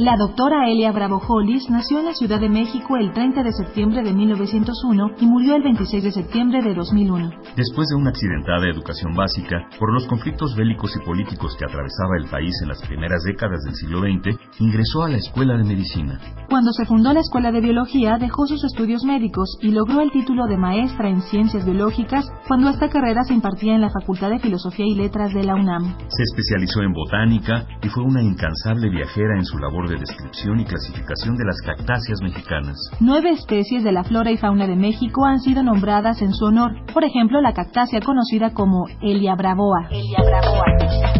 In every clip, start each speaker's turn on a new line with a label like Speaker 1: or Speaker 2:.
Speaker 1: La doctora Elia Bravo Hollis nació en la Ciudad de México el 30 de septiembre de 1901 y murió el 26 de septiembre de 2001.
Speaker 2: Después de una accidentada educación básica, por los conflictos bélicos y políticos que atravesaba el país en las primeras décadas del siglo XX, ingresó a la Escuela de Medicina.
Speaker 1: Cuando se fundó la Escuela de Biología, dejó sus estudios médicos y logró el título de maestra en Ciencias Biológicas cuando esta carrera se impartía en la Facultad de Filosofía y Letras de la UNAM.
Speaker 2: Se especializó en botánica y fue una incansable viajera en su labor de descripción y clasificación de las cactáceas mexicanas.
Speaker 1: Nueve especies de la flora y fauna de México han sido nombradas en su honor. Por ejemplo, la cactácea conocida como Elia bravoa. Elia bravoa.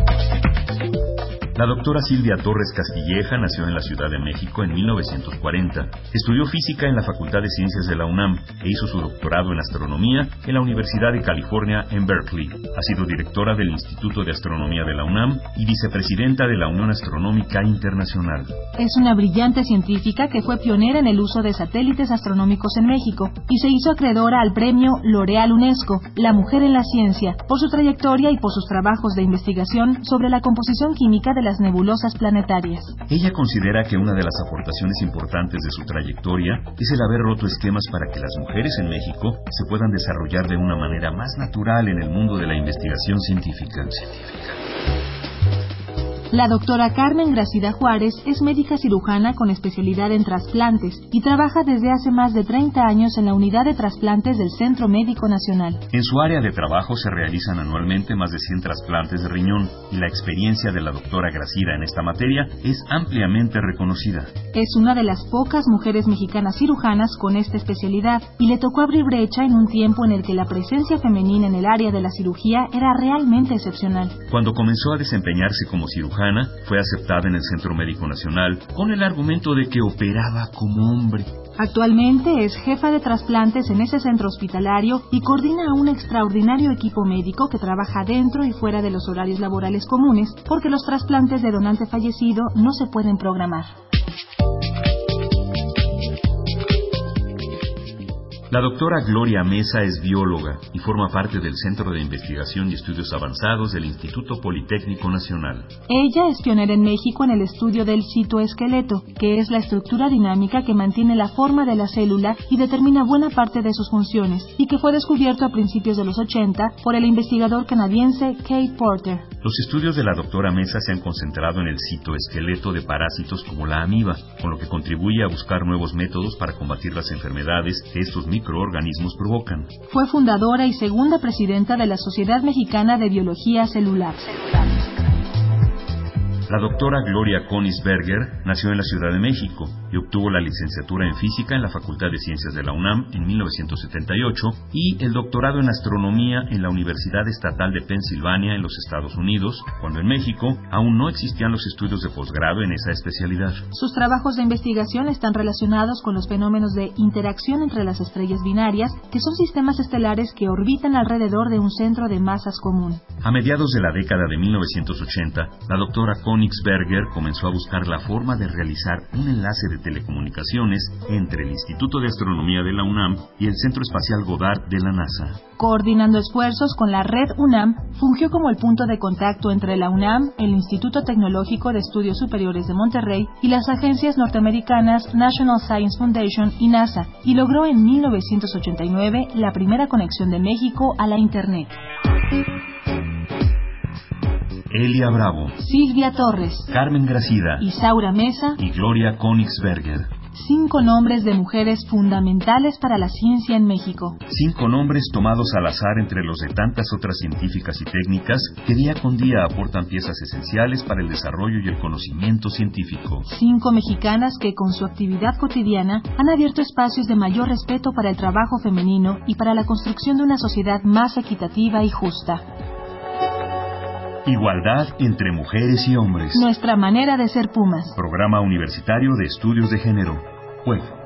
Speaker 2: La doctora Silvia Torres Castilleja nació en la Ciudad de México en 1940. Estudió física en la Facultad de Ciencias de la UNAM e hizo su doctorado en astronomía en la Universidad de California en Berkeley. Ha sido directora del Instituto de Astronomía de la UNAM y vicepresidenta de la Unión Astronómica Internacional.
Speaker 1: Es una brillante científica que fue pionera en el uso de satélites astronómicos en México y se hizo acreedora al premio L'Oreal UNESCO, La Mujer en la Ciencia, por su trayectoria y por sus trabajos de investigación sobre la composición química de la nebulosas planetarias.
Speaker 2: Ella considera que una de las aportaciones importantes de su trayectoria es el haber roto esquemas para que las mujeres en México se puedan desarrollar de una manera más natural en el mundo de la investigación científica.
Speaker 1: La doctora Carmen Gracida Juárez es médica cirujana con especialidad en trasplantes y trabaja desde hace más de 30 años en la unidad de trasplantes del Centro Médico Nacional.
Speaker 2: En su área de trabajo se realizan anualmente más de 100 trasplantes de riñón y la experiencia de la doctora Gracida en esta materia es ampliamente reconocida.
Speaker 1: Es una de las pocas mujeres mexicanas cirujanas con esta especialidad y le tocó abrir brecha en un tiempo en el que la presencia femenina en el área de la cirugía era realmente excepcional.
Speaker 2: Cuando comenzó a desempeñarse como cirujana, fue aceptada en el Centro Médico Nacional con el argumento de que operaba como hombre.
Speaker 1: Actualmente es jefa de trasplantes en ese centro hospitalario y coordina a un extraordinario equipo médico que trabaja dentro y fuera de los horarios laborales comunes porque los trasplantes de donante fallecido no se pueden programar.
Speaker 2: La doctora Gloria Mesa es bióloga y forma parte del Centro de Investigación y Estudios Avanzados del Instituto Politécnico Nacional.
Speaker 1: Ella es pionera en México en el estudio del citoesqueleto, que es la estructura dinámica que mantiene la forma de la célula y determina buena parte de sus funciones, y que fue descubierto a principios de los 80 por el investigador canadiense Kate Porter.
Speaker 2: Los estudios de la doctora Mesa se han concentrado en el citoesqueleto de parásitos como la amiba, con lo que contribuye a buscar nuevos métodos para combatir las enfermedades que estos microorganismos provocan.
Speaker 1: Fue fundadora y segunda presidenta de la Sociedad Mexicana de Biología Celular.
Speaker 2: La doctora Gloria Konisberger nació en la Ciudad de México y obtuvo la licenciatura en física en la Facultad de Ciencias de la UNAM en 1978 y el doctorado en astronomía en la Universidad Estatal de Pensilvania en los Estados Unidos, cuando en México aún no existían los estudios de posgrado en esa especialidad.
Speaker 1: Sus trabajos de investigación están relacionados con los fenómenos de interacción entre las estrellas binarias, que son sistemas estelares que orbitan alrededor de un centro de masas común.
Speaker 2: A mediados de la década de 1980, la doctora Königsberger comenzó a buscar la forma de realizar un enlace de telecomunicaciones entre el Instituto de Astronomía de la UNAM y el Centro Espacial Goddard de la NASA.
Speaker 1: Coordinando esfuerzos con la red UNAM, fungió como el punto de contacto entre la UNAM, el Instituto Tecnológico de Estudios Superiores de Monterrey y las agencias norteamericanas National Science Foundation y NASA, y logró en 1989 la primera conexión de México a la Internet.
Speaker 2: Elia Bravo,
Speaker 1: Silvia Torres,
Speaker 2: Carmen Gracida,
Speaker 1: Isaura Mesa
Speaker 2: y Gloria Königsberger.
Speaker 1: Cinco nombres de mujeres fundamentales para la ciencia en México.
Speaker 2: Cinco nombres tomados al azar entre los de tantas otras científicas y técnicas que día con día aportan piezas esenciales para el desarrollo y el conocimiento científico.
Speaker 1: Cinco mexicanas que con su actividad cotidiana han abierto espacios de mayor respeto para el trabajo femenino y para la construcción de una sociedad más equitativa y justa.
Speaker 2: Igualdad entre mujeres y hombres.
Speaker 1: Nuestra manera de ser Pumas.
Speaker 2: Programa Universitario de Estudios de Género. Web.